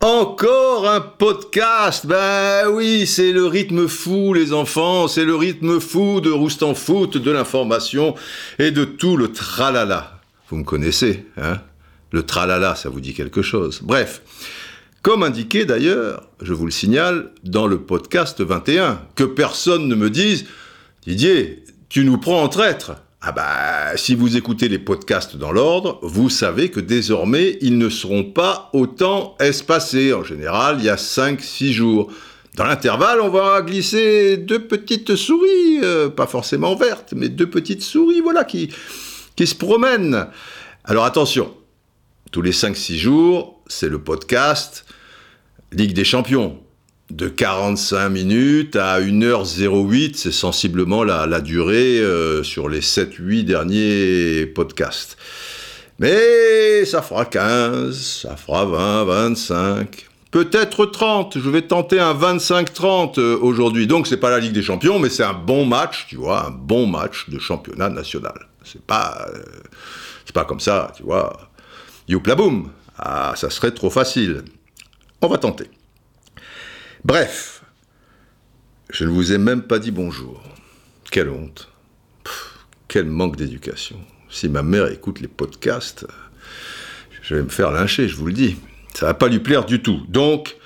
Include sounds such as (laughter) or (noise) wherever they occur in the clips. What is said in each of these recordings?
Encore un podcast Ben oui, c'est le rythme fou, les enfants, c'est le rythme fou de Roustan Foot, de l'information et de tout le tralala. Vous me connaissez, hein? Le tralala, ça vous dit quelque chose. Bref, comme indiqué d'ailleurs, je vous le signale, dans le podcast 21, que personne ne me dise Didier, tu nous prends en traître. Ah bah, si vous écoutez les podcasts dans l'ordre, vous savez que désormais, ils ne seront pas autant espacés. En général, il y a 5-6 jours. Dans l'intervalle, on va glisser deux petites souris, euh, pas forcément vertes, mais deux petites souris, voilà, qui, qui se promènent. Alors attention, tous les 5-6 jours, c'est le podcast Ligue des Champions de 45 minutes à 1h08, c'est sensiblement la, durée euh, sur les 7-8 derniers podcasts. Mais ça fera 15, ça fera 20, 25, peut-être 30. Je vais tenter un 25-30 euh, aujourd'hui. Donc c'est pas la Ligue des Champions, mais c'est un bon match, tu vois, un bon match de championnat national. C'est pas, euh, c'est pas comme ça, tu vois. Youpla boum, ah, ça serait trop facile. On va tenter. Bref, je ne vous ai même pas dit bonjour. Quelle honte. Quel manque d'éducation. Si ma mère écoute les podcasts, je vais me faire lyncher, je vous le dis. Ça va pas lui plaire du tout. Donc,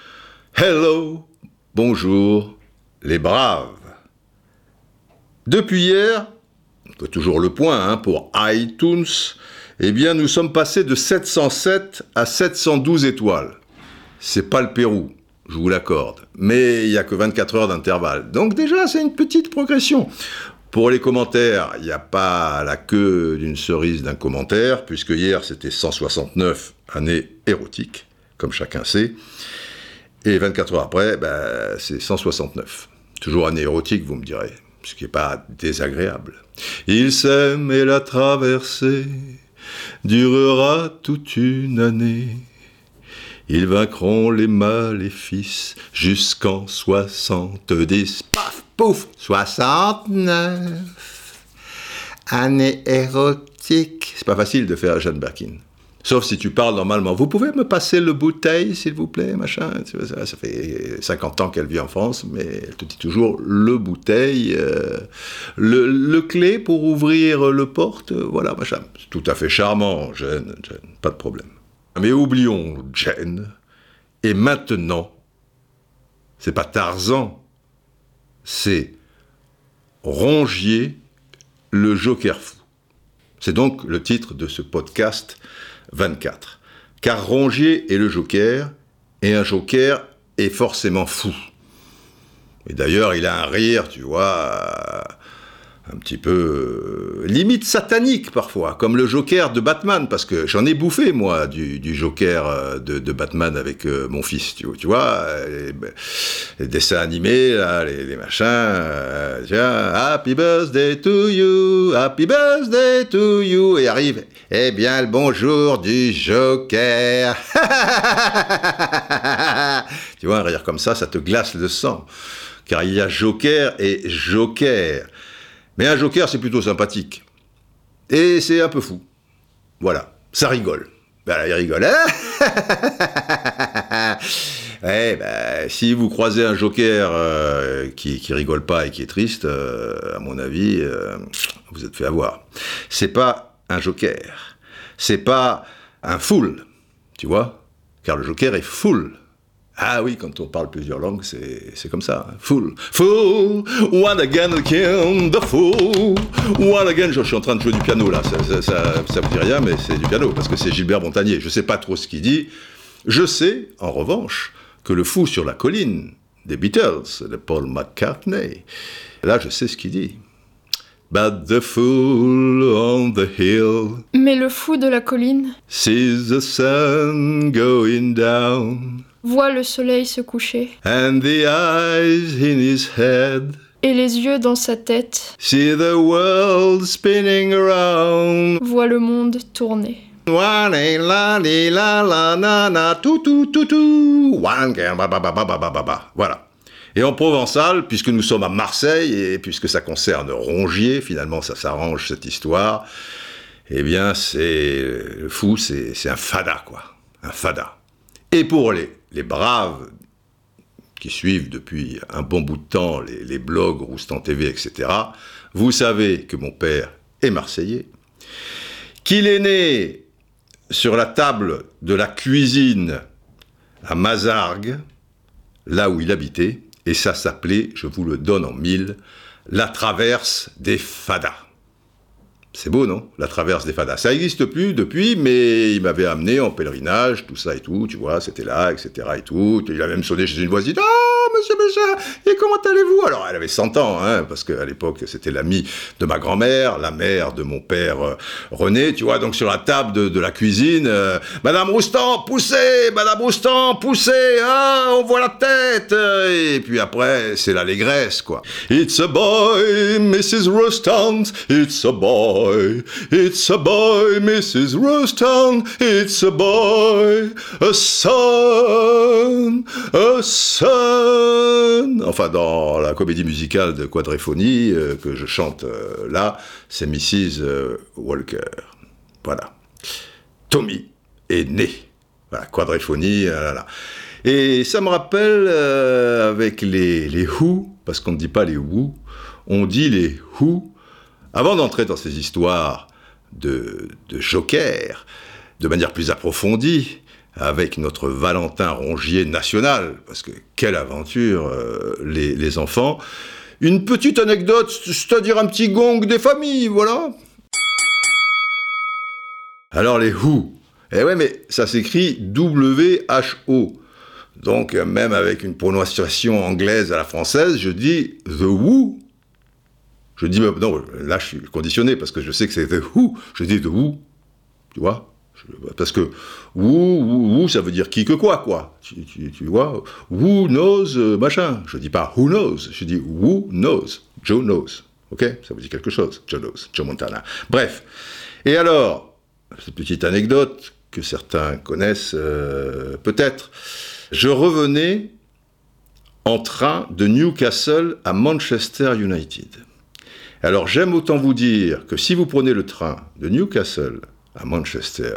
hello, bonjour, les braves. Depuis hier, on toujours le point hein, pour iTunes, eh bien nous sommes passés de 707 à 712 étoiles. C'est pas le Pérou, je vous l'accorde. Mais il n'y a que 24 heures d'intervalle. Donc déjà, c'est une petite progression. Pour les commentaires, il n'y a pas la queue d'une cerise d'un commentaire, puisque hier c'était 169 années érotiques, comme chacun sait. Et 24 heures après, ben, c'est 169. Toujours année érotique, vous me direz, ce qui n'est pas désagréable. Il s'aime et la traversée durera toute une année. Ils vaincront les maléfices jusqu'en 70. Paf, pouf, 69. Année érotique. C'est pas facile de faire Jeanne Birkin. Sauf si tu parles normalement. Vous pouvez me passer le bouteille, s'il vous plaît, machin. Ça, fait 50 ans qu'elle vit en France, mais elle te dit toujours le bouteille, euh, le, clé pour ouvrir le porte, voilà, machin. C'est tout à fait charmant, Jeanne, Jeanne, pas de problème. Mais oublions Jen. Et maintenant, c'est pas Tarzan, c'est Rongier, le Joker fou. C'est donc le titre de ce podcast 24. Car Rongier est le Joker, et un Joker est forcément fou. Et d'ailleurs, il a un rire, tu vois, un petit peu euh, limite satanique parfois, comme le Joker de Batman, parce que j'en ai bouffé moi du, du Joker euh, de, Batman avec euh, mon fils, tu, tu vois, les, dessins animés, les, machins, tiens, Happy Birthday to you, Happy Birthday to you, et arrive, eh bien le bonjour du Joker, (laughs) tu vois, un rire comme ça, ça te glace le sang, car il y a Joker et Joker. Mais un joker, c'est plutôt sympathique. Et c'est un peu fou. Voilà, ça rigole. Ben il rigole. Hein (laughs) eh ben, si vous croisez un joker euh, qui, qui rigole pas et qui est triste, euh, à mon avis, euh, vous êtes fait avoir. C'est pas un joker. C'est pas un fool. Tu vois? Car le joker est full. Ah oui, quand on parle plusieurs langues, c'est comme ça. Full. Full, one again, again, the fool. One again, je, je, suis en train de jouer du piano là, ça, ça, ça, ça vous dit rien, mais c'est du piano, parce que c'est Gilbert Montagnier. Je sais pas trop ce qu'il dit. Je sais, en revanche, que le fou sur la colline des Beatles, de Paul McCartney, là je sais ce qu'il dit. But the fool on the hill. Mais le fou de la colline. Sees the sun going down voit le soleil se coucher. And the eyes in his head. Et les yeux dans sa tête. See the world spinning around. Voit le monde tourner. Voilà. Et en provençal, puisque nous sommes à Marseille, et puisque ça concerne Rongier, finalement ça s'arrange cette histoire, eh bien c'est fou, c'est un fada, quoi. Un fada. Et pour les, les braves qui suivent depuis un bon bout de temps les, blogs, Roustan TV, etc., vous savez que mon père est marseillais, qu'il est né sur la table de la cuisine à Mazargues, là où il habitait, et ça s'appelait, je vous le donne en mille, la traverse des fadas. C'est beau, non? La traverse des fadas. Ça n'existe plus depuis, mais il m'avait amené en pèlerinage, tout ça et tout, tu vois, c'était là, etc. et tout. Il a même sonné chez une voisine. Ah, monsieur monsieur, et comment allez-vous? Alors, elle avait 100 ans, hein, parce qu'à l'époque, c'était l'ami de ma grand-mère, la mère de mon père euh, René, tu vois, donc sur la table de, la cuisine, euh, Madame Roustan, poussez Madame Roustan, poussez Ah, on voit la tête Et puis après, c'est l'allégresse, quoi. It's a boy, Mrs. Roustan, it's a boy. It's a boy, Mrs. Rostown. It's a boy, a son, a son. Enfin, dans la comédie musicale de Quadréphonie euh, que je chante euh, là, c'est Mrs. euh, Walker. Voilà. Tommy est né. Voilà, Quadréphonie, là, là. Et ça me rappelle avec les, les Who, parce qu'on ne dit pas les Who, on dit les Who. Avant d'entrer dans ces histoires de, de joker, de manière plus approfondie, avec notre Valentin Rongier national, parce que quelle aventure, euh, les, les enfants, une petite anecdote, c'est-à-dire un petit gong des familles, voilà. Alors les Who, eh ouais, mais ça s'écrit W-H-O. Donc, même avec une prononciation anglaise à la française, je dis The Who. Je dis, non, là, je suis conditionné parce que je sais que c'est The Who. Je dis The Who. Tu vois Parce que Who, Who, ça veut dire qui que quoi, quoi. Tu vois Who knows, euh, machin. Je dis pas Who knows. Je dis Who knows. Joe knows. Ok Ça vous dit quelque chose Joe knows. Joe Montana. Bref. Et alors, cette petite anecdote que certains connaissent euh, peut-être. Je revenais en train de Newcastle à Manchester United. Alors j'aime autant vous dire que si vous prenez le train de Newcastle à Manchester,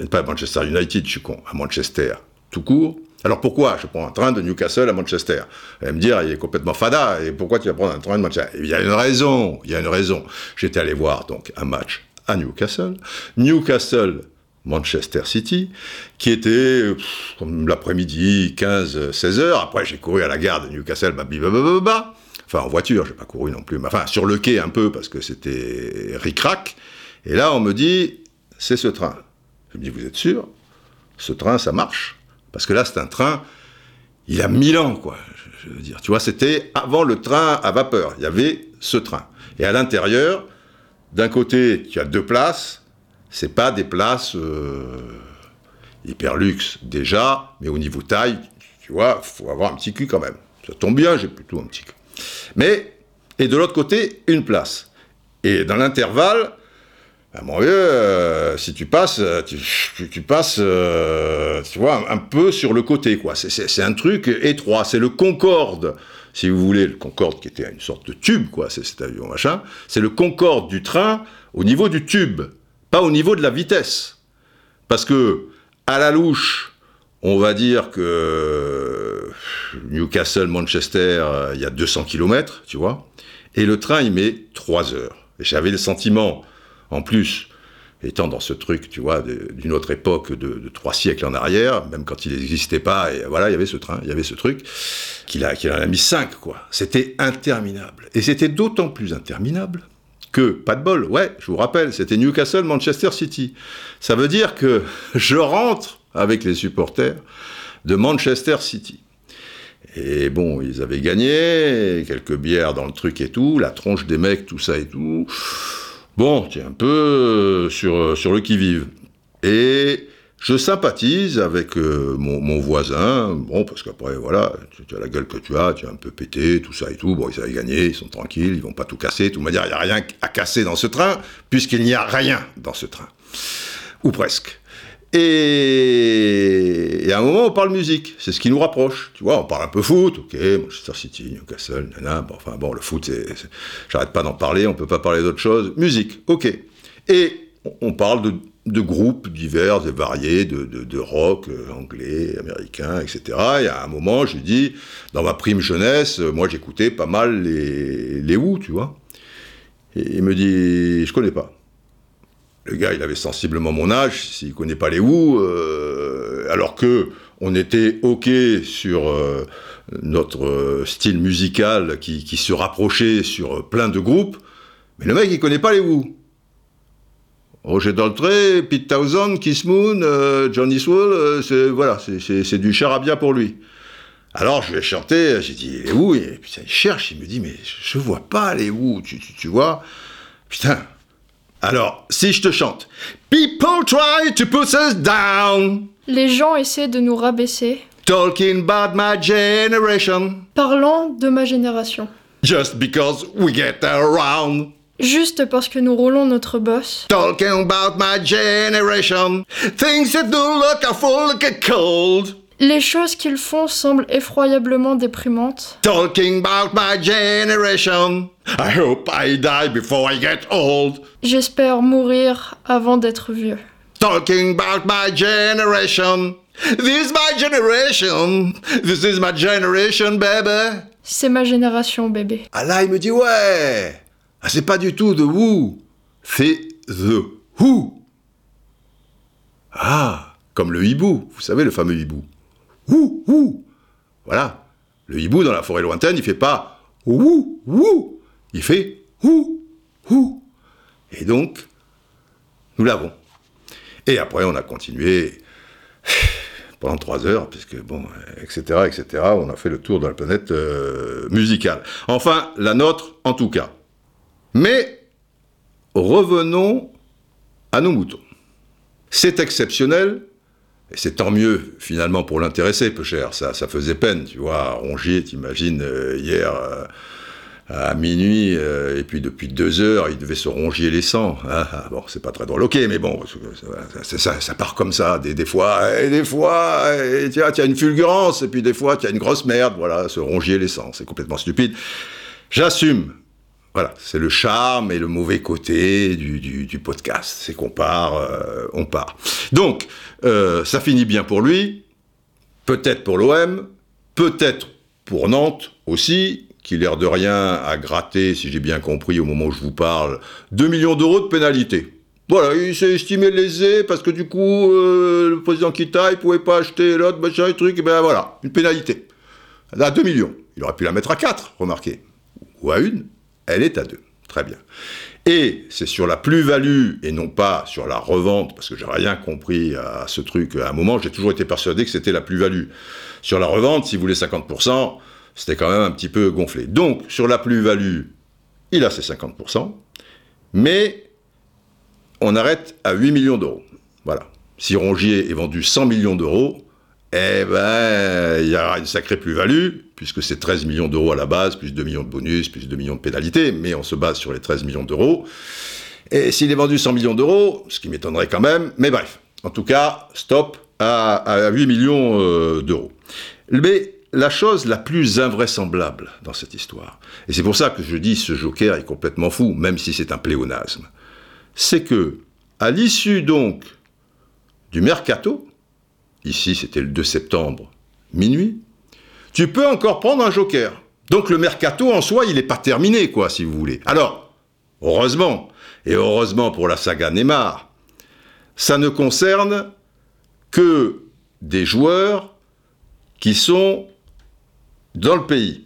euh, pas à Manchester United, je suis con, à Manchester, tout court, alors pourquoi je prends un train de Newcastle à Manchester Vous allez me dire, il est complètement fada, et pourquoi tu vas prendre un train de Manchester Il y a une raison, il y a une raison. J'étais allé voir donc un match à Newcastle, Newcastle Manchester City, qui était euh, l'après-midi, 15-16 heures. Après, j'ai couru à la gare de Newcastle, bah. Enfin en voiture, j'ai pas couru non plus, mais enfin sur le quai un peu, parce que c'était ric-rac. Et là, on me dit, c'est ce train. Je me dis, vous êtes sûr? Ce train, ça marche? Parce que là, c'est un train, il a mille ans, quoi. Je, veux dire, tu vois, c'était avant le train à vapeur. Il y avait ce train. Et à l'intérieur, d'un côté, tu as deux places. C'est pas des places euh, hyper luxe déjà, mais au niveau taille, tu vois, faut avoir un petit cul quand même. Ça tombe bien, j'ai plutôt un petit cul. Mais, et de l'autre côté, une place. Et dans l'intervalle, ben, mon vieux, euh, si tu passes, euh, tu, passes, euh, tu vois, un, peu sur le côté, quoi. C'est un truc étroit. C'est le Concorde, si vous voulez, le Concorde qui était une sorte de tube, quoi. C'est cet avion, machin. C'est le Concorde du train au niveau du tube, pas au niveau de la vitesse. Parce que, à la louche, on va dire que Newcastle-Manchester, euh, il y a 200 km, tu vois, et le train, il met 3 heures. Et j'avais le sentiment, en plus, étant dans ce truc, tu vois, d'une autre époque, de, de trois siècles en arrière, même quand il n'existait pas, et voilà, il y avait ce train, il y avait ce truc, qu'il a, qu'il en a mis 5, quoi. C'était interminable. Et c'était d'autant plus interminable que, pas de bol, ouais, je vous rappelle, c'était Newcastle, Manchester City. Ça veut dire que (laughs) je rentre avec les supporters de Manchester City. Et bon, ils avaient gagné, quelques bières dans le truc et tout, la tronche des mecs, tout ça et tout. Bon, tu es un peu sur, sur le qui-vive. Et je sympathise avec euh, mon, voisin, bon, parce qu'après, voilà, tu, as la gueule que tu as, tu es un peu pété, tout ça et tout. Bon, ils avaient gagné, ils sont tranquilles, ils vont pas tout casser. De toute manière, il n'y a rien à casser dans ce train, puisqu'il n'y a rien dans ce train. Ou presque. Et... et à un moment, on parle musique. C'est ce qui nous rapproche. Tu vois, on parle un peu foot. Ok, Manchester City, Newcastle, nana. Bon, enfin bon, le foot, c'est, j'arrête pas d'en parler. On peut pas parler d'autre chose. Musique. Ok. Et on parle de, de groupes divers et variés, de, de- de rock euh, anglais, américain, etc. Et à un moment, je dis, dans ma prime jeunesse, euh, moi j'écoutais pas mal les, les Who, tu vois. Et il me dit, je connais pas. Le gars, il avait sensiblement mon âge, s'il connaît pas les Who, euh, alors que on était ok sur euh, notre euh, style musical qui, se rapprochait sur euh, plein de groupes, mais le mec, il connaît pas les Who. Roger Daltrey, Pete Townsend, Kiss Moon, Johnny Swell, euh, c'est voilà, c'est- du charabia pour lui. Alors je lui ai chanté, j'ai dit les Who, et putain, il cherche, il me dit mais je vois pas les Who, tu, tu, tu vois Putain. Alors, si je te chante People try to put us down, Les gens essaient de nous rabaisser, talking about my generation, parlant de ma génération. just because we get around. Juste parce que nous roulons notre boss, Talking about my generation, things that do look awful look cold. Les choses qu'ils font semblent effroyablement déprimantes. Talking about my generation, I hope I die before I get old. J'espère mourir avant d'être vieux. Talking about my generation, this is my generation, this is my generation, baby. C'est ma génération, bébé. Ah là, il me dit ouais, ah, c'est pas du tout The Who, c'est The Who. Ah, comme le hibou, vous savez le fameux hibou. Who, who. Voilà, le hibou dans la forêt lointaine, il fait pas wou, wou, il fait who, who. Et donc, nous l'avons. Et après, on a continué pendant trois heures, puisque bon, etc., etc. On a fait le tour de la planète euh, musicale. Enfin, la nôtre, en tout cas. Mais revenons à nos moutons. C'est exceptionnel, et c'est tant mieux finalement pour l'intéressé, peu cher. Ça, ça faisait peine, tu vois. Rongier, t'imagines, euh, hier euh, à minuit, euh, et puis depuis deux heures, il devait se rongier les sangs. Ah, ah, bon, c'est pas très drôle, ok, mais bon, ça, part comme ça, des, fois, et des fois, et tu as une fulgurance, et puis des fois, as une grosse merde, voilà, se rongier les sangs, c'est complètement stupide. J'assume. Voilà, c'est le charme et le mauvais côté du, podcast. C'est qu'on part, euh, on part. Donc, euh, ça finit bien pour lui, peut-être pour l'OM, peut-être pour Nantes aussi, qui l'air de rien a gratté, si j'ai bien compris au moment où je vous parle, 2 millions d'euros de pénalité. Voilà, il s'est estimé lésé parce que du coup, euh, le président Kita, il pouvait pas acheter l'autre, machin, et truc, et ben voilà, une pénalité. À 2 millions. Il aurait pu la mettre à 4, remarquez. Ou à une, elle est à 2. Très bien. Et c'est sur la plus-value et non pas sur la revente, parce que j'ai rien compris à ce truc. À un moment, j'ai toujours été persuadé que c'était la plus-value. Sur la revente, si vous voulez 50%, c'était quand même un petit peu gonflé. Donc, sur la plus-value, il a ses 50%, mais on arrête à 8 millions d'euros. Voilà. Si Rongier est vendu 100 millions d'euros, eh ben, il y aura une sacrée plus-value, puisque c'est 13 millions d'euros à la base, plus 2 millions de bonus, plus 2 millions de pénalités, mais on se base sur les 13 millions d'euros. Et s'il est vendu 100 millions d'euros, ce qui m'étonnerait quand même, mais bref, en tout cas, stop à, à 8 millions euh, d'euros. Mais la chose la plus invraisemblable dans cette histoire, et c'est pour ça que je dis ce joker est complètement fou, même si c'est un pléonasme, c'est que, à l'issue donc du mercato, ici c'était le 2 septembre, minuit, tu peux encore prendre un joker. Donc le mercato en soi, il n'est pas terminé, quoi, si vous voulez. Alors, heureusement, et heureusement pour la saga Neymar, ça ne concerne que des joueurs qui sont dans le pays.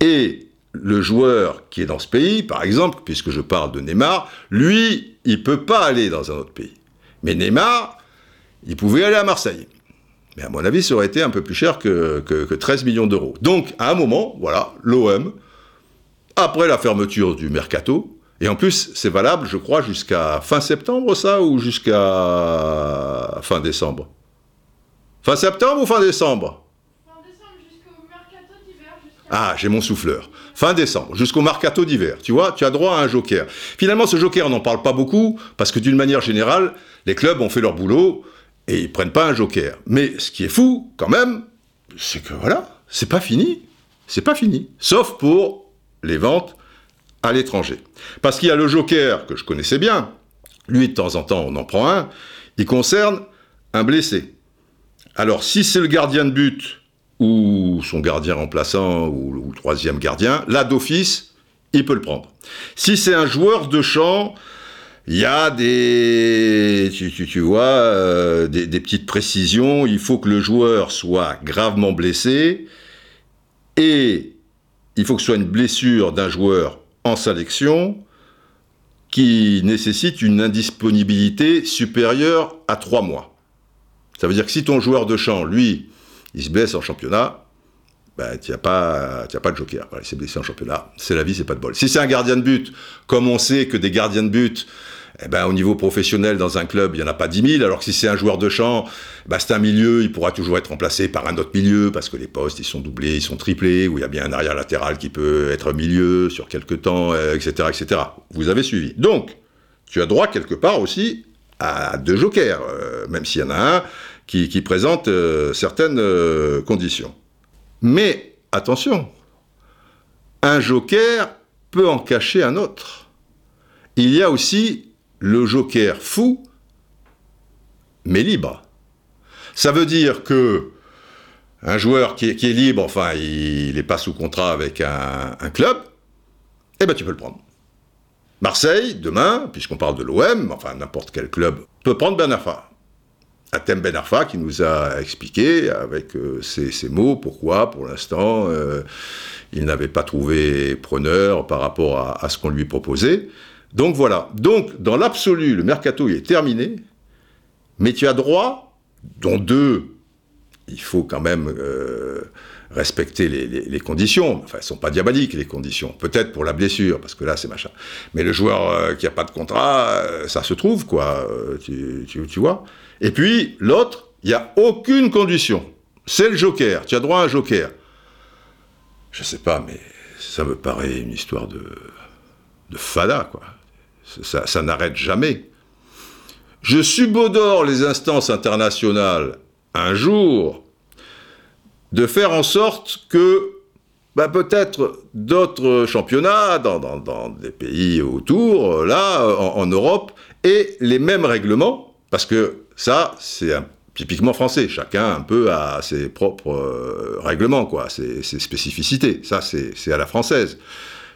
Et le joueur qui est dans ce pays, par exemple, puisque je parle de Neymar, lui, il peut pas aller dans un autre pays. Mais Neymar, il pouvait aller à Marseille. Mais à mon avis, ça aurait été un peu plus cher que, que- que 13 millions d'euros. Donc, à un moment, voilà, l'OM, après la fermeture du mercato, et en plus, c'est valable, je crois, jusqu'à fin septembre, ça, ou jusqu'à fin décembre? Fin septembre ou fin décembre? Ah, j'ai mon souffleur. Fin décembre, jusqu'au mercato d'hiver. Tu vois, tu as droit à un joker. Finalement, ce joker, on n'en parle pas beaucoup, parce que d'une manière générale, les clubs ont fait leur boulot et ils prennent pas un joker. Mais ce qui est fou, quand même, c'est que voilà, c'est pas fini. C'est pas fini. Sauf pour les ventes à l'étranger. Parce qu'il y a le joker que je connaissais bien. Lui, de temps en temps, on en prend un. Il concerne un blessé. Alors, si c'est le gardien de but ou son gardien remplaçant ou, le troisième gardien, là d'office, il peut le prendre. Si c'est un joueur de champ, il y a des, tu, vois, euh, des, petites précisions. Il faut que le joueur soit gravement blessé et il faut que ce soit une blessure d'un joueur en sélection qui nécessite une indisponibilité supérieure à trois mois. Ça veut dire que si ton joueur de champ, lui, il se blesse en championnat, ben, tu n'as pas, pas de joker. il s'est blessé en championnat. C'est la vie, c'est pas de bol. Si c'est un gardien de but, comme on sait que des gardiens de but, eh ben, au niveau professionnel, dans un club, il n'y en a pas 10 000, alors que si c'est un joueur de champ, ben, c'est un milieu, il pourra toujours être remplacé par un autre milieu, parce que les postes, ils sont doublés, ils sont triplés, ou il y a bien un arrière latéral qui peut être milieu sur quelques temps, etc., euh, etc. Vous avez suivi. Donc, tu as droit quelque part aussi à deux jokers, euh, même s'il y en a un qui, présente euh, certaines conditions. Mais, attention, un joker peut en cacher un autre. Il y a aussi le joker fou, mais libre. Ça veut dire que un joueur qui est, libre, enfin, il n'est pas sous contrat avec un, club, eh ben tu peux le prendre. Marseille, demain, puisqu'on parle de l'OM, enfin n'importe quel club, peut prendre Ben Arfa. Atem Ben Arfa qui nous a expliqué avec euh, ses, mots pourquoi, pour l'instant, euh, il n'avait pas trouvé preneur par rapport à ce qu'on lui proposait. Donc voilà. Donc, dans l'absolu, le mercato est terminé, mais tu as droit, dont deux, il faut quand même euh, respecter les, conditions. Enfin, elles ne sont pas diaboliques, les conditions. Peut-être pour la blessure, parce que là, c'est machin. Mais le joueur euh, qui n'a pas de contrat, euh, ça se trouve, quoi. Tu, vois. Et puis, l'autre, il n'y a aucune condition. C'est le joker. Tu as droit à un joker. Je sais pas, mais ça me paraît une histoire de fada, quoi ça, n'arrête jamais. Je subodore les instances internationales un jour de faire en sorte que bah, peut-être d'autres championnats dans, des pays autour, là, en, Europe, aient les mêmes règlements, parce que ça, c'est typiquement français. Chacun un peu a ses propres euh, règlements, quoi, ses spécificités. Ça, c'est à la française.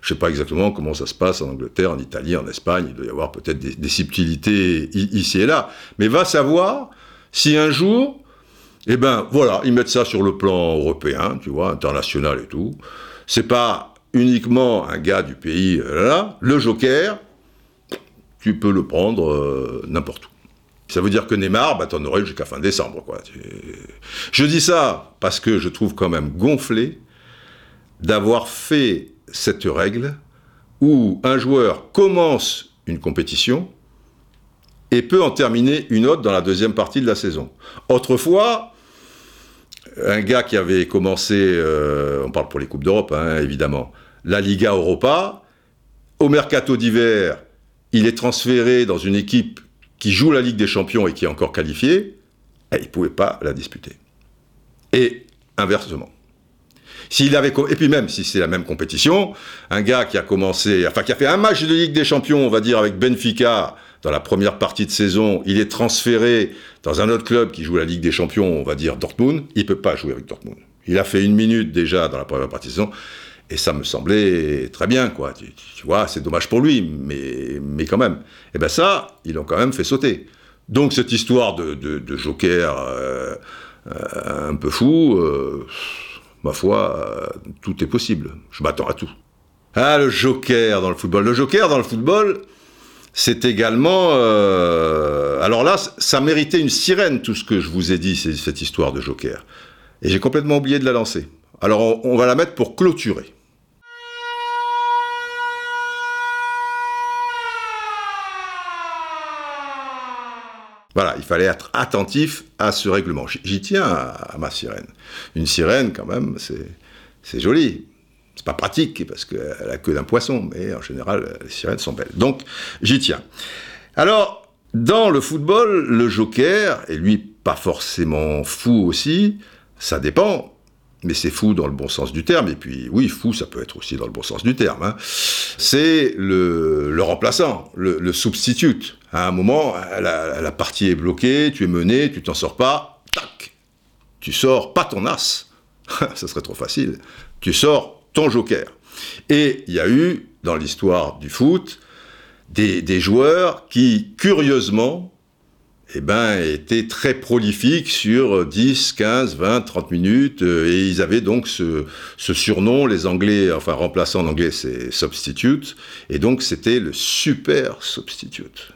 Je ne sais pas exactement comment ça se passe en Angleterre, en Italie, en Espagne. Il doit y avoir peut-être des, subtilités ici et là. Mais va savoir si un jour, eh ben voilà, ils mettent ça sur le plan européen, tu vois, international et tout. C'est pas uniquement un gars du pays, euh, là, le joker, tu peux le prendre euh, n'importe où. Ça veut dire que Neymar, bah, t'en aurais jusqu'à fin décembre, quoi. Je dis ça parce que je trouve quand même gonflé d'avoir fait cette règle où un joueur commence une compétition et peut en terminer une autre dans la deuxième partie de la saison. Autrefois, un gars qui avait commencé, euh, on parle pour les Coupes d'Europe hein, évidemment, la Liga Europa, au mercato d'hiver, il est transféré dans une équipe qui joue la Ligue des Champions et qui est encore qualifiée, il ne pouvait pas la disputer. Et inversement. S'il avait, et puis même si c'est la même compétition, un gars qui a commencé, enfin qui a fait un match de Ligue des Champions, on va dire avec Benfica dans la première partie de saison, il est transféré dans un autre club qui joue la Ligue des Champions, on va dire Dortmund, il peut pas jouer avec Dortmund. Il a fait une minute déjà dans la première partie de saison. Et ça me semblait très bien, quoi. Tu, vois, c'est dommage pour lui, mais, mais quand même. Et eh ben ça, ils l'ont quand même fait sauter. Donc cette histoire de, joker euh, euh, un peu fou, euh, ma foi, euh, tout est possible. Je m'attends à tout. Ah, le joker dans le football. Le joker dans le football, c'est également... Euh, alors là, ça méritait une sirène, tout ce que je vous ai dit, cette histoire de joker. Et j'ai complètement oublié de la lancer. Alors on va la mettre pour clôturer. Voilà, il fallait être attentif à ce règlement. J'y tiens à, ma sirène. Une sirène, quand même, c'est joli. C'est pas pratique parce qu'elle a que d'un poisson, mais en général, les sirènes sont belles. Donc, j'y tiens. Alors, dans le football, le joker, et lui pas forcément fou aussi, ça dépend, mais c'est fou dans le bon sens du terme, et puis oui, fou, ça peut être aussi dans le bon sens du terme. Hein. C'est le, remplaçant, le, le substitute. À un moment, la, la partie est bloquée, tu es mené, tu t'en sors pas, tac, tu sors pas ton as, (laughs) ça serait trop facile, tu sors ton joker. Et il y a eu, dans l'histoire du foot, des, des, joueurs qui, curieusement, eh ben, étaient très prolifiques sur 10, 15, 20, 30 minutes, euh, et ils avaient donc ce, surnom, les Anglais, enfin remplaçant en anglais c'est substitute, et donc c'était le super substitute.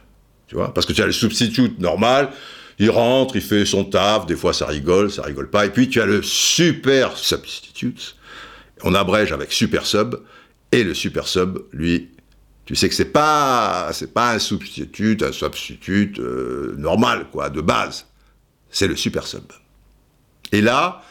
Tu vois? Parce que tu as le substitute normal, il rentre, il fait son taf, des fois ça rigole, ça rigole pas, et puis tu as le super substitute, on abrège avec super sub, et le super sub, lui, tu sais que c'est pas c'est pas un substitut, un substitut euh, normal quoi, de base. C'est le super sub. Et là,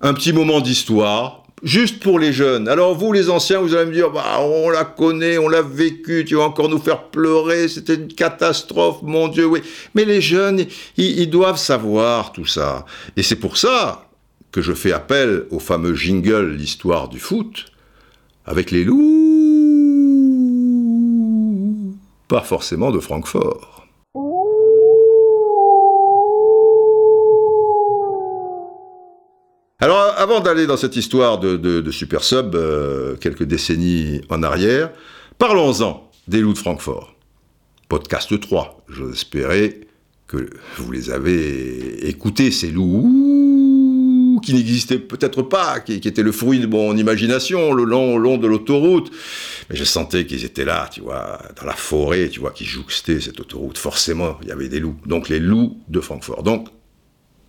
un petit moment d'histoire, juste pour les jeunes. Alors vous les anciens, vous allez me dire, bah, on la connaît, on l'a vécu, tu vas encore nous faire pleurer, c'était une catastrophe, mon Dieu, oui. Mais les jeunes, ils, ils doivent savoir tout ça. Et c'est pour ça que je fais appel au fameux jingle, l'histoire du foot, avec les loups pas forcément de Francfort. Alors, avant d'aller dans cette histoire de, Super Sub, euh, quelques décennies en arrière, parlons-en des loups de Francfort. Podcast 3, j'espérais que vous les avez écoutés, ces loups qui n'existaient peut-être pas, qui, qui, étaient le fruit de mon imagination le long, long de l'autoroute. Mais je sentais qu'ils étaient là, tu vois, dans la forêt, tu vois, qui jouxtaient cette autoroute. Forcément, il y avait des loups. Donc les loups de Francfort. Donc,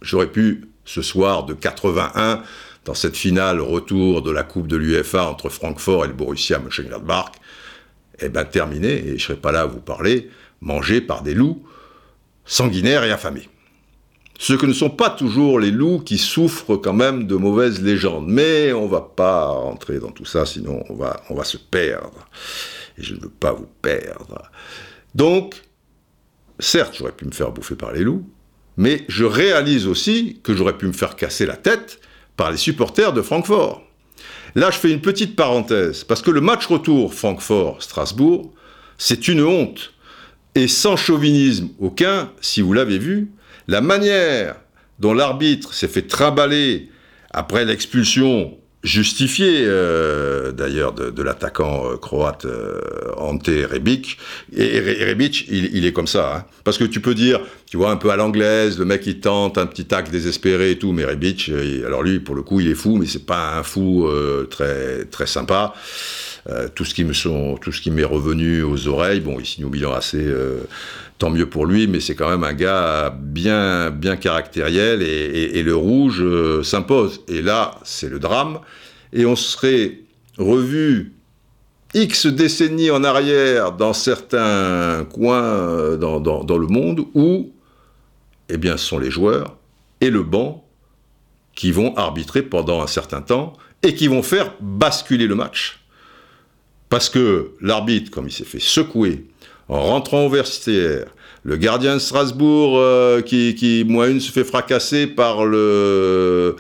j'aurais pu, ce soir de 81, dans cette finale retour de la Coupe de l'UFA entre Francfort et le Borussia Mönchengladbach, eh ben terminer, et je ne serai pas là à vous parler, mangé par des loups sanguinaires et affamés. Ce que ne sont pas toujours les loups qui souffrent quand même de mauvaises légendes. Mais on va pas rentrer dans tout ça, sinon on va, on va se perdre. Et je ne veux pas vous perdre. Donc, certes, j'aurais pu me faire bouffer par les loups, mais je réalise aussi que j'aurais pu me faire casser la tête par les supporters de Francfort. Là, je fais une petite parenthèse, parce que le match retour Francfort-Strasbourg, c'est une honte. Et sans chauvinisme aucun, si vous l'avez vu, la manière dont l'arbitre s'est fait trimballer après l'expulsion justifiée euh, d'ailleurs de, l'attaquant euh, croate euh, Ante Rebic et, Rebic il, est comme ça hein. parce que tu peux dire tu vois un peu à l'anglaise le mec il tente un petit tac désespéré et tout mais Rebic alors lui pour le coup il est fou mais c'est pas un fou très très sympa tout ce qui me sont tout ce qui m'est revenu aux oreilles bon ici nous bilan assez tant mieux pour lui, mais c'est quand même un gars bien, bien caractériel et, le rouge euh, s'impose. Et là, c'est le drame. Et on serait revu X décennies en arrière dans certains coins euh, dans, le monde où, eh bien, ce sont les joueurs et le banc qui vont arbitrer pendant un certain temps et qui vont faire basculer le match. Parce que l'arbitre, comme il s'est fait secouer, en rentrant au vestiaire, le gardien de Strasbourg euh, qui, qui, moi une, se fait fracasser par le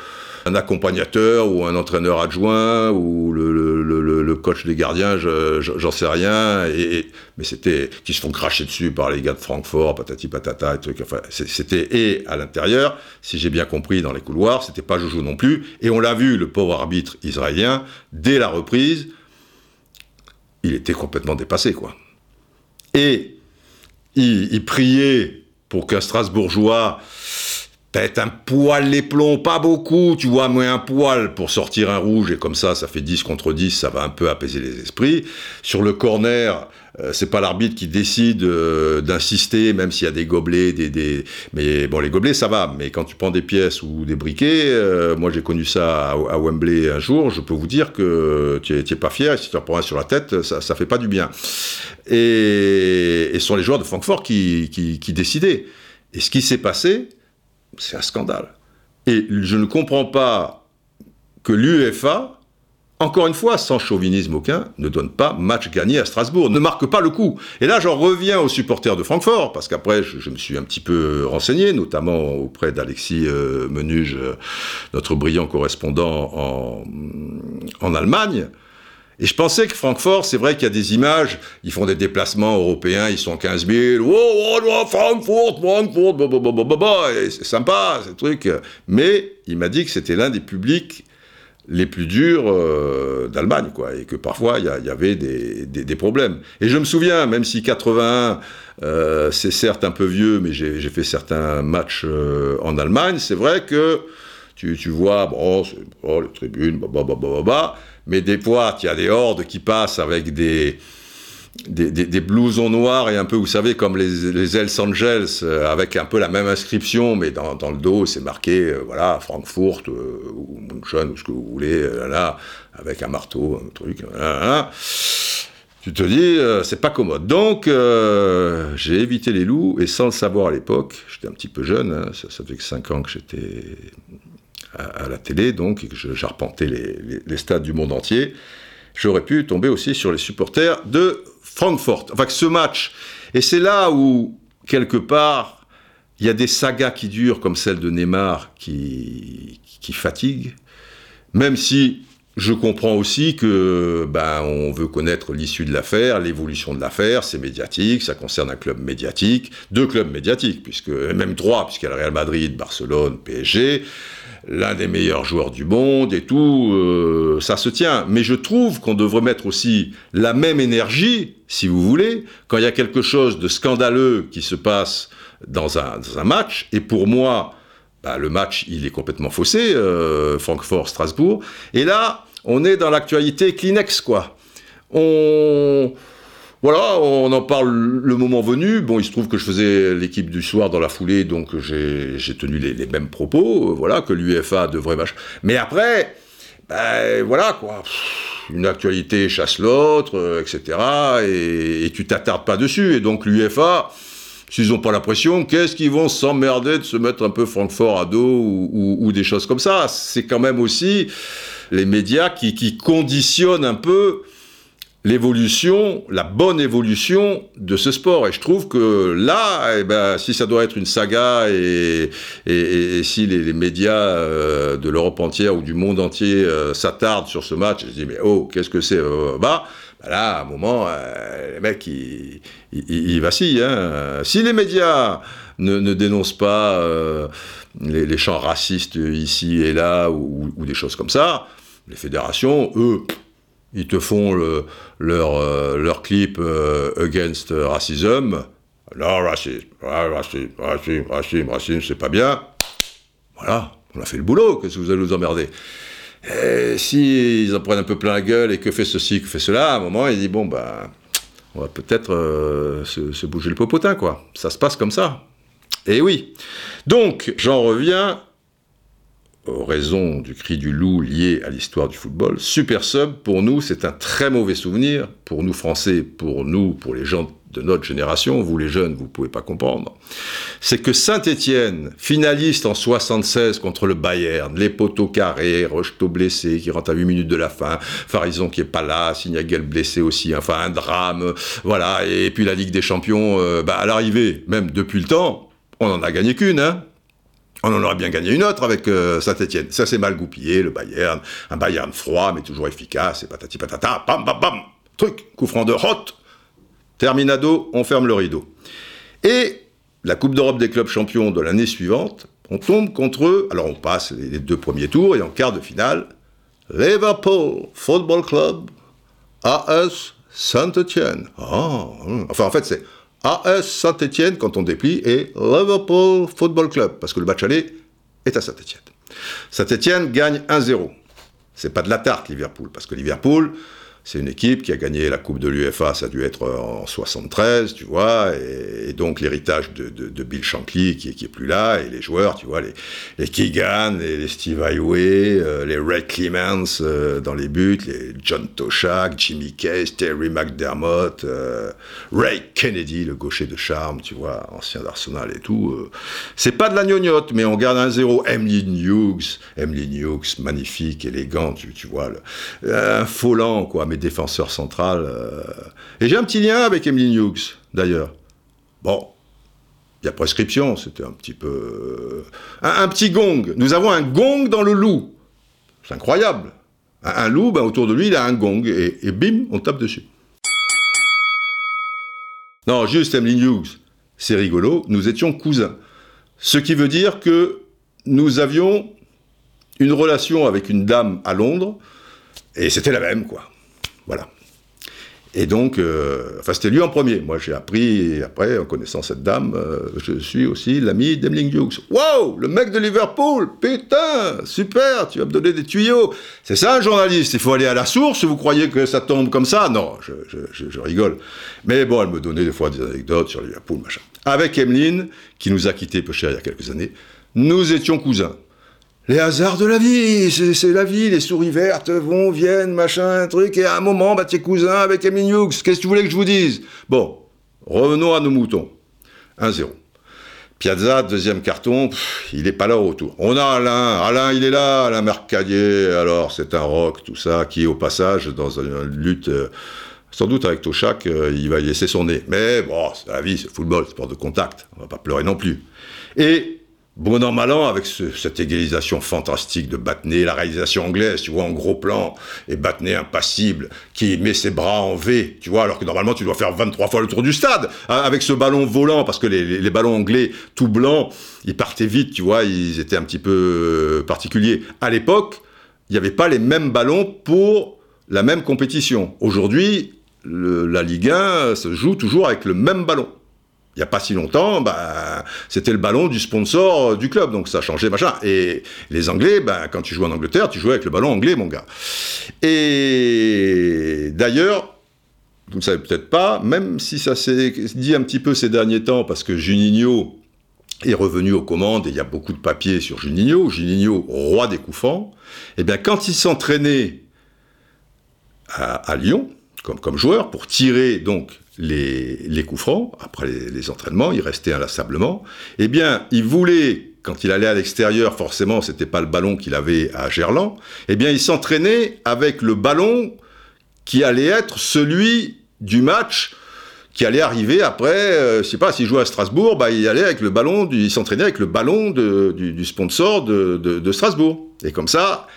un accompagnateur ou un entraîneur adjoint ou le, coach des gardiens, j'en sais rien. Mais c'était qui se font cracher dessus par les gars de Francfort, patati patata, et c'était et à l'intérieur, si j'ai bien compris, dans les couloirs, c'était pas Jojo non plus. Et on l'a vu, le pauvre arbitre israélien, dès la reprise, il était complètement dépassé, quoi. Et il, priait pour qu'un Strasbourgeois pète un poil les plombs, pas beaucoup, tu vois, mais un poil pour sortir un rouge, et comme ça, ça fait 10 contre 10, ça va un peu apaiser les esprits. Sur le corner, c'est pas l'arbitre qui décide euh, d'insister, même s'il y a des gobelets, des, des, Mais bon, les gobelets, ça va, mais quand tu prends des pièces ou des briquets, euh, moi j'ai connu ça à, Wembley un jour, je peux vous dire que tu es, pas fier, et si tu en prends un sur la tête, ça, ça fait pas du bien. Et, ce sont les joueurs de Francfort qui, qui décidaient. Et ce qui s'est passé, c'est un scandale. Et je ne comprends pas que l'UEFA encore une fois, sans chauvinisme aucun, ne donne pas match gagné à Strasbourg, ne marque pas le coup. Et là, j'en reviens aux supporters de Francfort, parce qu'après, je, me suis un petit peu renseigné, notamment auprès d'Alexis euh, Menuge, euh, notre brillant correspondant en, en Allemagne. Et je pensais que Francfort, c'est vrai qu'il y a des images, ils font des déplacements européens, ils sont 15 000, oh, oh, oh Francfort, Francfort, c'est sympa, ce truc. Mais il m'a dit que c'était l'un des publics les plus durs euh, d'Allemagne, quoi, et que parfois il y, avait des, problèmes. Et je me souviens, même si 81, euh, c'est certes un peu vieux, mais j'ai fait certains matchs euh, en Allemagne, c'est vrai que tu, vois, bon, oh, les tribunes, bah, bah, bah, bah, bah, mais des fois, il y a des hordes qui passent avec des des, blousons noirs et un peu, vous savez, comme les, les Hells Angels, euh, avec un peu la même inscription, mais dans, le dos, c'est marqué, euh, voilà, Frankfurt, euh, ou München, ou ce que vous voulez, là, avec un marteau, un truc, Tu te dis, c'est pas commode. Donc, j'ai évité les loups, et sans le savoir à l'époque, j'étais un petit peu jeune, hein, ça, fait que 5 ans que j'étais à, la télé, donc, et que j'arpentais les stades du monde entier j'aurais pu tomber aussi sur les supporters de Francfort. Enfin, que ce match, et c'est là où, quelque part, il y a des sagas qui durent, comme celle de Neymar, qui, qui fatiguent, même si je comprends aussi que ben on veut connaître l'issue de l'affaire, l'évolution de l'affaire, c'est médiatique, ça concerne un club médiatique, deux clubs médiatiques, puisque même trois, puisqu'il y a le Real Madrid, Barcelone, PSG l'un des meilleurs joueurs du monde et tout, euh, ça se tient. Mais je trouve qu'on devrait mettre aussi la même énergie, si vous voulez, quand il y a quelque chose de scandaleux qui se passe dans un, match. Et pour moi, bah, le match, il est complètement faussé, euh, Francfort-Strasbourg. Et là, on est dans l'actualité Kleenex, quoi. On voilà, on en parle le moment venu. Bon, il se trouve que je faisais l'équipe du soir dans la foulée, donc j'ai tenu les, mêmes propos, euh, voilà, que l'UFA devrait vache. Mais après, ben voilà quoi, une actualité chasse l'autre, euh, etc. Et, tu t'attardes pas dessus. Et donc l'UFA, s'ils n'ont pas la pression, qu'est-ce qu'ils vont s'emmerder de se mettre un peu Francfort à dos ou, des choses comme ça? C'est quand même aussi les médias qui conditionnent un peu l'évolution, la bonne évolution de ce sport. Et je trouve que là, eh ben, si ça doit être une saga et, si les, médias euh, de l'Europe entière ou du monde entier euh, s'attardent sur ce match, je dis mais oh, qu'est-ce que c'est euh, bah, bah, là, à un moment, les mecs, ils, vacillent. Hein. Si les médias ne, dénoncent pas les, chants racistes ici et là ou des choses comme ça, les fédérations, eux, ils te font leur, euh, leur clip euh, Against Racism. Non, racisme, racisme, racisme, racisme, racisme, c'est pas bien. Voilà, on a fait le boulot, qu'est-ce que vous allez nous emmerder? Et si en prennent un peu plein la gueule et que fait ceci, que fait cela, à un moment, il dit bon, ben, on va peut-être euh, se, se, bouger le popotin, quoi. Ça se passe comme ça. Et oui. Donc, j'en reviens raison du cri du loup lié à l'histoire du football. Super Sub, pour nous, c'est un très mauvais souvenir, pour nous Français, pour nous, pour les gens de notre génération, vous les jeunes, vous ne pouvez pas comprendre, c'est que Saint-Étienne, finaliste en 76 contre le Bayern, les poteaux carrés, Rocheteau blessé qui rentre à 8 minutes de la fin, Farison qui est pas là, Signaguel blessé aussi, enfin un drame, voilà, et puis la Ligue des Champions, euh, bah, à l'arrivée, même depuis le temps, on n'en a gagné qu'une, hein on en aurait bien gagné une autre avec euh, Saint-Etienne. Ça s'est mal goupillé, le Bayern. Un Bayern froid, mais toujours efficace, et patati patata, bam bam bam. Truc, coup franc de Hot. Terminado, on ferme le rideau. Et la Coupe d'Europe des clubs champions de l'année suivante, on tombe contre eux. Alors on passe les deux premiers tours, et en quart de finale, Liverpool Football Club, AS Saint-Etienne. Ah, hum. enfin en fait c'est AS Saint-Etienne, quand on déplie, et Liverpool Football Club, parce que le match aller est à Saint-Etienne. Saint-Etienne gagne 1-0. C'est pas de la tarte, Liverpool, parce que Liverpool, C'est une équipe qui a gagné la Coupe de l'UFA, ça a dû être en 73, tu vois, et, donc l'héritage de, Bill Shankly qui, qui est plus là, et les joueurs, tu vois, les, les Keegan, les, Steve Highway, euh, les Ray Clements euh, dans les buts, les John Toshak, Jimmy Case, Terry McDermott, euh, Ray Kennedy, le gaucher de charme, tu vois, ancien d'Arsenal et tout. c'est pas de la gnognotte, mais on garde un zéro. Emily Hughes, Emily Hughes, magnifique, élégant, tu, vois, le, un folant, quoi, mais défenseur central. Euh. Et j'ai un petit lien avec Emily Hughes, d'ailleurs. Bon, il y a prescription, c'était un petit peu... Euh, un, petit gong. Nous avons un gong dans le loup. C'est incroyable. Un, loup, ben, autour de lui, il a un gong, et, et bim, on tape dessus. Non, juste Emily Hughes, c'est rigolo, nous étions cousins. Ce qui veut dire que nous avions une relation avec une dame à Londres, et c'était la même, quoi. Voilà. Et donc, euh, enfin, c'était lui en premier. Moi, j'ai appris, après, en connaissant cette dame, euh, je suis aussi l'ami d'Emling Hughes. Wow, le mec de Liverpool, putain, super, tu vas me donner des tuyaux. C'est ça un journaliste, il faut aller à la source, vous croyez que ça tombe comme ça? Non, je, je, rigole. Mais bon, elle me donnait des fois des anecdotes sur Liverpool, machin. Avec Emeline, qui nous a quittés peu cher il y a quelques années, nous étions cousins les hasards de la vie, c'est la vie, les souris vertes vont, viennent, machin, truc, et à un moment, bah, tes cousins avec Emile Hughes, qu'est-ce que tu voulais que je vous dise? Bon, revenons à nos moutons. 1-0. Piazza, deuxième carton, il n'est pas là au. On a Alain, Alain il est là, Alain Mercadier, alors c'est un rock, tout ça, qui au passage, dans une lutte, euh, sans doute avec Toshak, euh, il va y laisser son nez. Mais bon, c'est la vie, c'est football, sport de contact, on va pas pleurer non plus. Et Bon an, mal an, avec cette égalisation fantastique de Batney, la réalisation anglaise, tu vois, en gros plan, et Batney impassible, qui met ses bras en V, tu vois, alors que normalement tu dois faire 23 fois le tour du stade, hein, avec ce ballon volant, parce que les, ballons anglais tout blancs, ils partaient vite, tu vois, ils étaient un petit peu euh, particuliers. À l'époque, il n'y avait pas les mêmes ballons pour la même compétition. Aujourd'hui, la Ligue 1 se joue toujours avec le même ballon il n'y a pas si longtemps, bah, c'était le ballon du sponsor euh, du club, donc ça changeait, machin. Et les Anglais, bah, quand tu joues en Angleterre, tu jouais avec le ballon anglais, mon gars. Et d'ailleurs, vous ne savez peut-être pas, même si ça s'est dit un petit peu ces derniers temps, parce que Juninho est revenu aux commandes, et il y a beaucoup de papiers sur Juninho, Juninho, roi des coups et eh bien quand il s'entraînait à, Lyon, comme joueur, pour tirer donc les, coups francs, après les, entraînements, il restait inlassablement, eh bien, il voulait, quand il allait à l'extérieur, forcément, c'était pas le ballon qu'il avait à Gerland, eh bien, il s'entraînait avec le ballon qui allait être celui du match qui allait arriver après, euh, je sais pas, s'il jouait à Strasbourg, bah, il allait avec le ballon, il s'entraînait avec le ballon du, sponsor de Strasbourg. Et comme ça,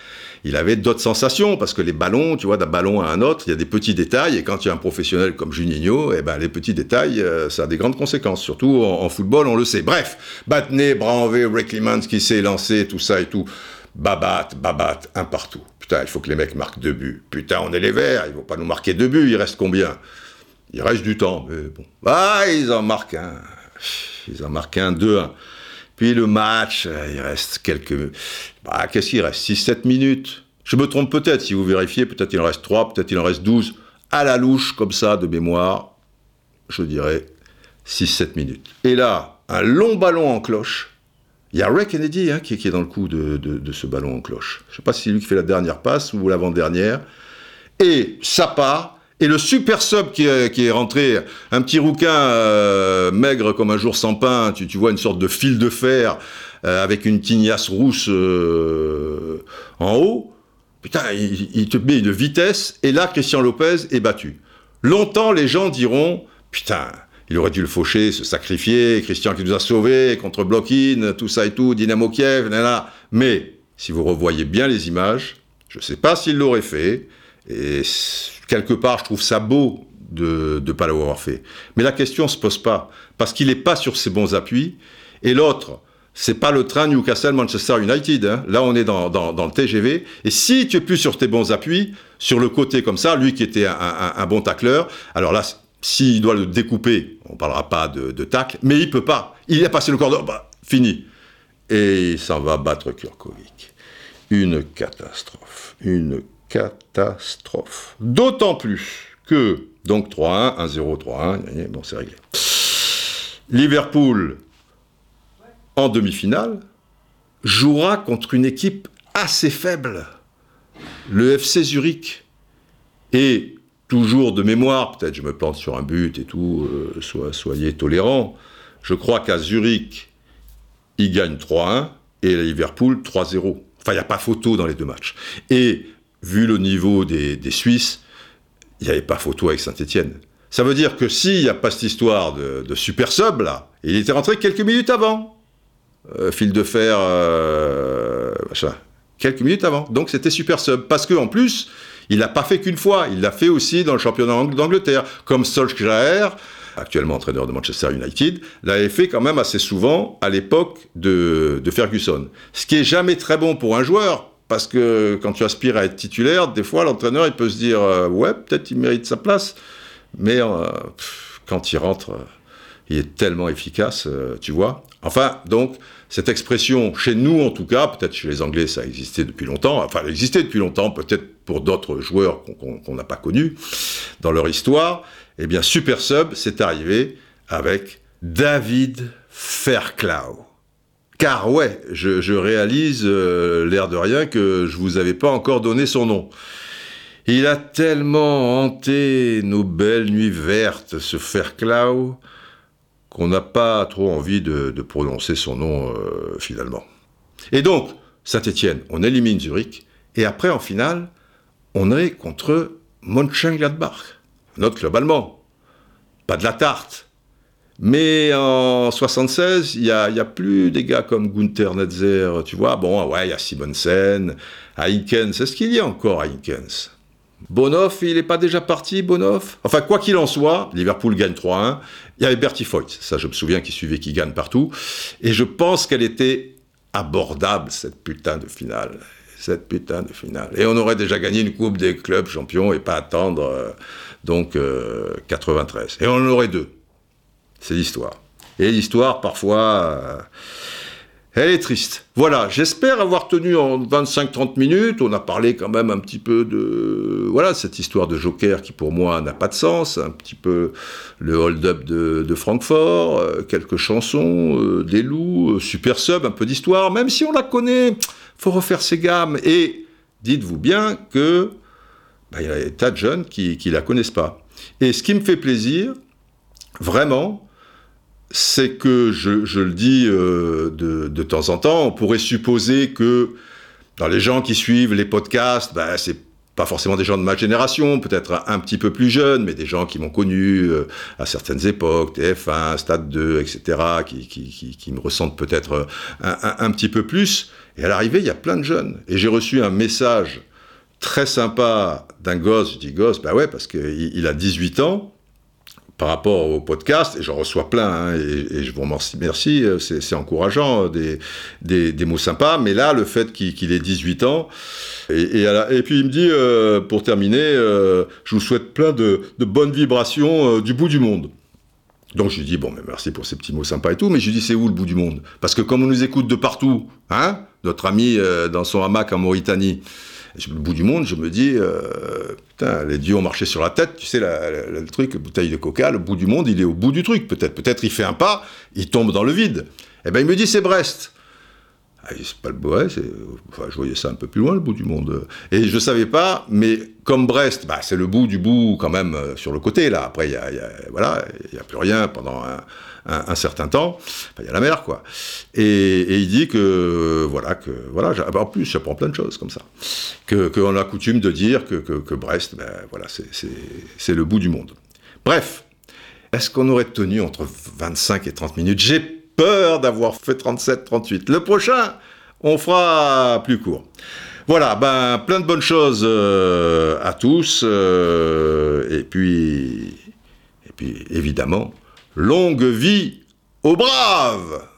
il avait d'autres sensations, parce que les ballons, tu vois, d'un ballon à un autre, il y a des petits détails, et quand il y a un professionnel comme Juninho, eh ben, les petits détails, euh, ça a des grandes conséquences, surtout en, football, on le sait. Bref, Batney, Branvé, Rick Clements qui s'est lancé, tout ça et tout, Babat, Babat, un partout. Putain, il faut que les mecs marquent deux buts. Putain, on est les Verts, ils vont pas nous marquer deux buts, il reste combien? Il reste du temps, mais bon. Ah, ils en marquent un. Ils en marquent un, 2-1. Puis le match, il reste quelques... Bah, qu'est-ce qu'il reste? 6-7 minutes Je me trompe peut-être, si vous vérifiez, peut-être il en reste 3, peut-être il en reste 12. À la louche, comme ça, de mémoire, je dirais 6-7 minutes. Et là, un long ballon en cloche. Il y a Ray Kennedy hein, qui, est dans le coup de, ce ballon en cloche. Je ne sais pas si c'est lui qui fait la dernière passe ou l'avant-dernière. Et ça part. Et le super sub qui est, rentré, un petit rouquin euh, maigre comme un jour sans pain, tu, vois une sorte de fil de fer euh, avec une tignasse rousse euh, en haut, putain, il, te met une vitesse, et là, Christian Lopez est battu. Longtemps, les gens diront, putain, il aurait dû le faucher, se sacrifier, Christian qui nous a sauvés contre Blokin, tout ça et tout, Dynamo Kiev, là, Mais, si vous revoyez bien les images, je ne sais pas s'il l'aurait fait, et quelque part, je trouve ça beau de ne pas l'avoir fait. Mais la question ne se pose pas, parce qu'il n'est pas sur ses bons appuis. Et l'autre, c'est pas le train Newcastle-Manchester United. Hein. Là, on est dans, le TGV. Et si tu es plus sur tes bons appuis, sur le côté comme ça, lui qui était un, bon tacleur, alors là, s'il doit le découper, on ne parlera pas de, de tacle, mais il peut pas. Il a passé le cordon, bah, fini. Et il s'en va battre Kurkovic. Une catastrophe. Une catastrophe. D'autant plus que, donc 3-1, 1-0, 3-1, bon, c'est réglé. Liverpool, en demi-finale, jouera contre une équipe assez faible, le FC Zurich. Et toujours de mémoire, peut-être je me plante sur un but et tout, euh, soyez tolérants, je crois qu'à Zurich, il gagne 3-1 et à Liverpool 3-0. Enfin, il n'y a pas photo dans les deux matchs. Et vu le niveau des, Suisses, il n'y avait pas photo avec Saint-Etienne. Ça veut dire que s'il n'y a pas cette histoire de, super sub, là, il était rentré quelques minutes avant. Euh, fil de fer, euh, machin. Quelques minutes avant. Donc c'était super sub. Parce qu'en plus, il l'a pas fait qu'une fois. Il l'a fait aussi dans le championnat d'Angleterre. Comme Solskjaer, actuellement entraîneur de Manchester United, l'avait fait quand même assez souvent à l'époque de, Ferguson. Ce qui est jamais très bon pour un joueur, parce que quand tu aspires à être titulaire, des fois l'entraîneur il peut se dire euh, ouais peut-être il mérite sa place, mais euh, quand il rentre, euh, il est tellement efficace, tu vois. Enfin donc cette expression chez nous en tout cas, peut-être chez les Anglais ça existait depuis longtemps, enfin elle existait depuis longtemps, peut-être pour d'autres joueurs qu'on n'a pas connus dans leur histoire, eh bien, Super Sub, c'est arrivé avec David Fairclough. Car ouais, je, réalise, euh, l'air de rien, que je vous avais pas encore donné son nom. Il a tellement hanté nos belles nuits vertes, ce Fairclough, qu'on n'a pas trop envie de, prononcer son nom euh, finalement. Et donc, Saint-Étienne, on élimine Zurich, et après, en finale, on est contre Mönchengladbach notre club allemand. Pas de la tarte. Mais en 76, il y a, plus des gars comme Gunther Netzer, tu vois. Bon, ouais, il y a Simonsen, Heikens. Est-ce qu'il y a encore Heikens Bonoff, il n'est pas déjà parti, Bonoff? Enfin, quoi qu'il en soit, Liverpool gagne 3-1. Il y avait Bertie Foyt, ça je me souviens, qui suivait, qui gagne partout. Et je pense qu'elle était abordable, cette putain de finale. Cette putain de finale. Et on aurait déjà gagné une Coupe des clubs champions et pas attendre... Euh, donc 93. Euh, et on en aurait deux. C'est l'histoire. Et l'histoire, parfois, euh, elle est triste. Voilà, j'espère avoir tenu en 25-30 minutes. On a parlé quand même un petit peu de voilà cette histoire de Joker qui pour moi n'a pas de sens. Un petit peu le hold-up de, Francfort, euh, quelques chansons, des loups, super sub, un peu d'histoire. Même si on la connaît, faut refaire ses gammes. Et dites-vous bien que bah, il y a des tas de jeunes qui ne la connaissent pas. Et ce qui me fait plaisir, vraiment, c'est que je, le dis euh, de, temps en temps, on pourrait supposer que dans les gens qui suivent les podcasts, bah, c'est pas forcément des gens de ma génération, peut-être un, petit peu plus jeunes, mais des gens qui m'ont connu euh, à certaines époques, TF1, Stade 2, etc., qui, me ressentent peut-être un, un, petit peu plus. Et à l'arrivée, il y a plein de jeunes. Et j'ai reçu un message très sympa d'un gosse, je dis gosse, bah ouais, parce qu'il il a 18 ans, par rapport au podcast, et j'en reçois plein, hein, et, je vous remercie, merci, euh, c'est encourageant, euh, des, des, mots sympas, mais là, le fait qu'il ait 18 ans, et, et, puis il me dit, euh, pour terminer, je vous souhaite plein de, de bonnes vibrations du bout du monde. Donc je lui dis, bon, mais merci pour ces petits mots sympas et tout, mais je lui dis, c'est où le bout du monde? Parce que comme on nous écoute de partout, hein, notre ami dans son hamac en Mauritanie, le bout du monde, je me dis, euh, putain, les dieux ont marché sur la tête, tu sais, le truc, bouteille de coca, le bout du monde, il est au bout du truc, peut-être. Peut-être il fait un pas, il tombe dans le vide. Eh ben, il me dit, c'est Brest. Ah, c'est pas le ouais, enfin, je voyais ça un peu plus loin, le bout du monde. Et je savais pas, mais comme Brest, bah, c'est le bout du bout quand même euh, sur le côté, là. Après, il y a, voilà, il y a plus rien pendant un, un, certain temps. Il y a la mer, quoi. Et, il dit que, voilà, que, voilà, en plus, j'apprends plein de choses comme ça. Que, qu'on a coutume de dire que, que, Brest, ben, voilà, c'est, le bout du monde. Bref, est-ce qu'on aurait tenu entre 25 et 30 minutes? J'ai peur d'avoir fait 37, 38. Le prochain, on fera plus court. Voilà, ben plein de bonnes choses euh, à tous. Euh, et puis, et évidemment, Longue vie aux braves.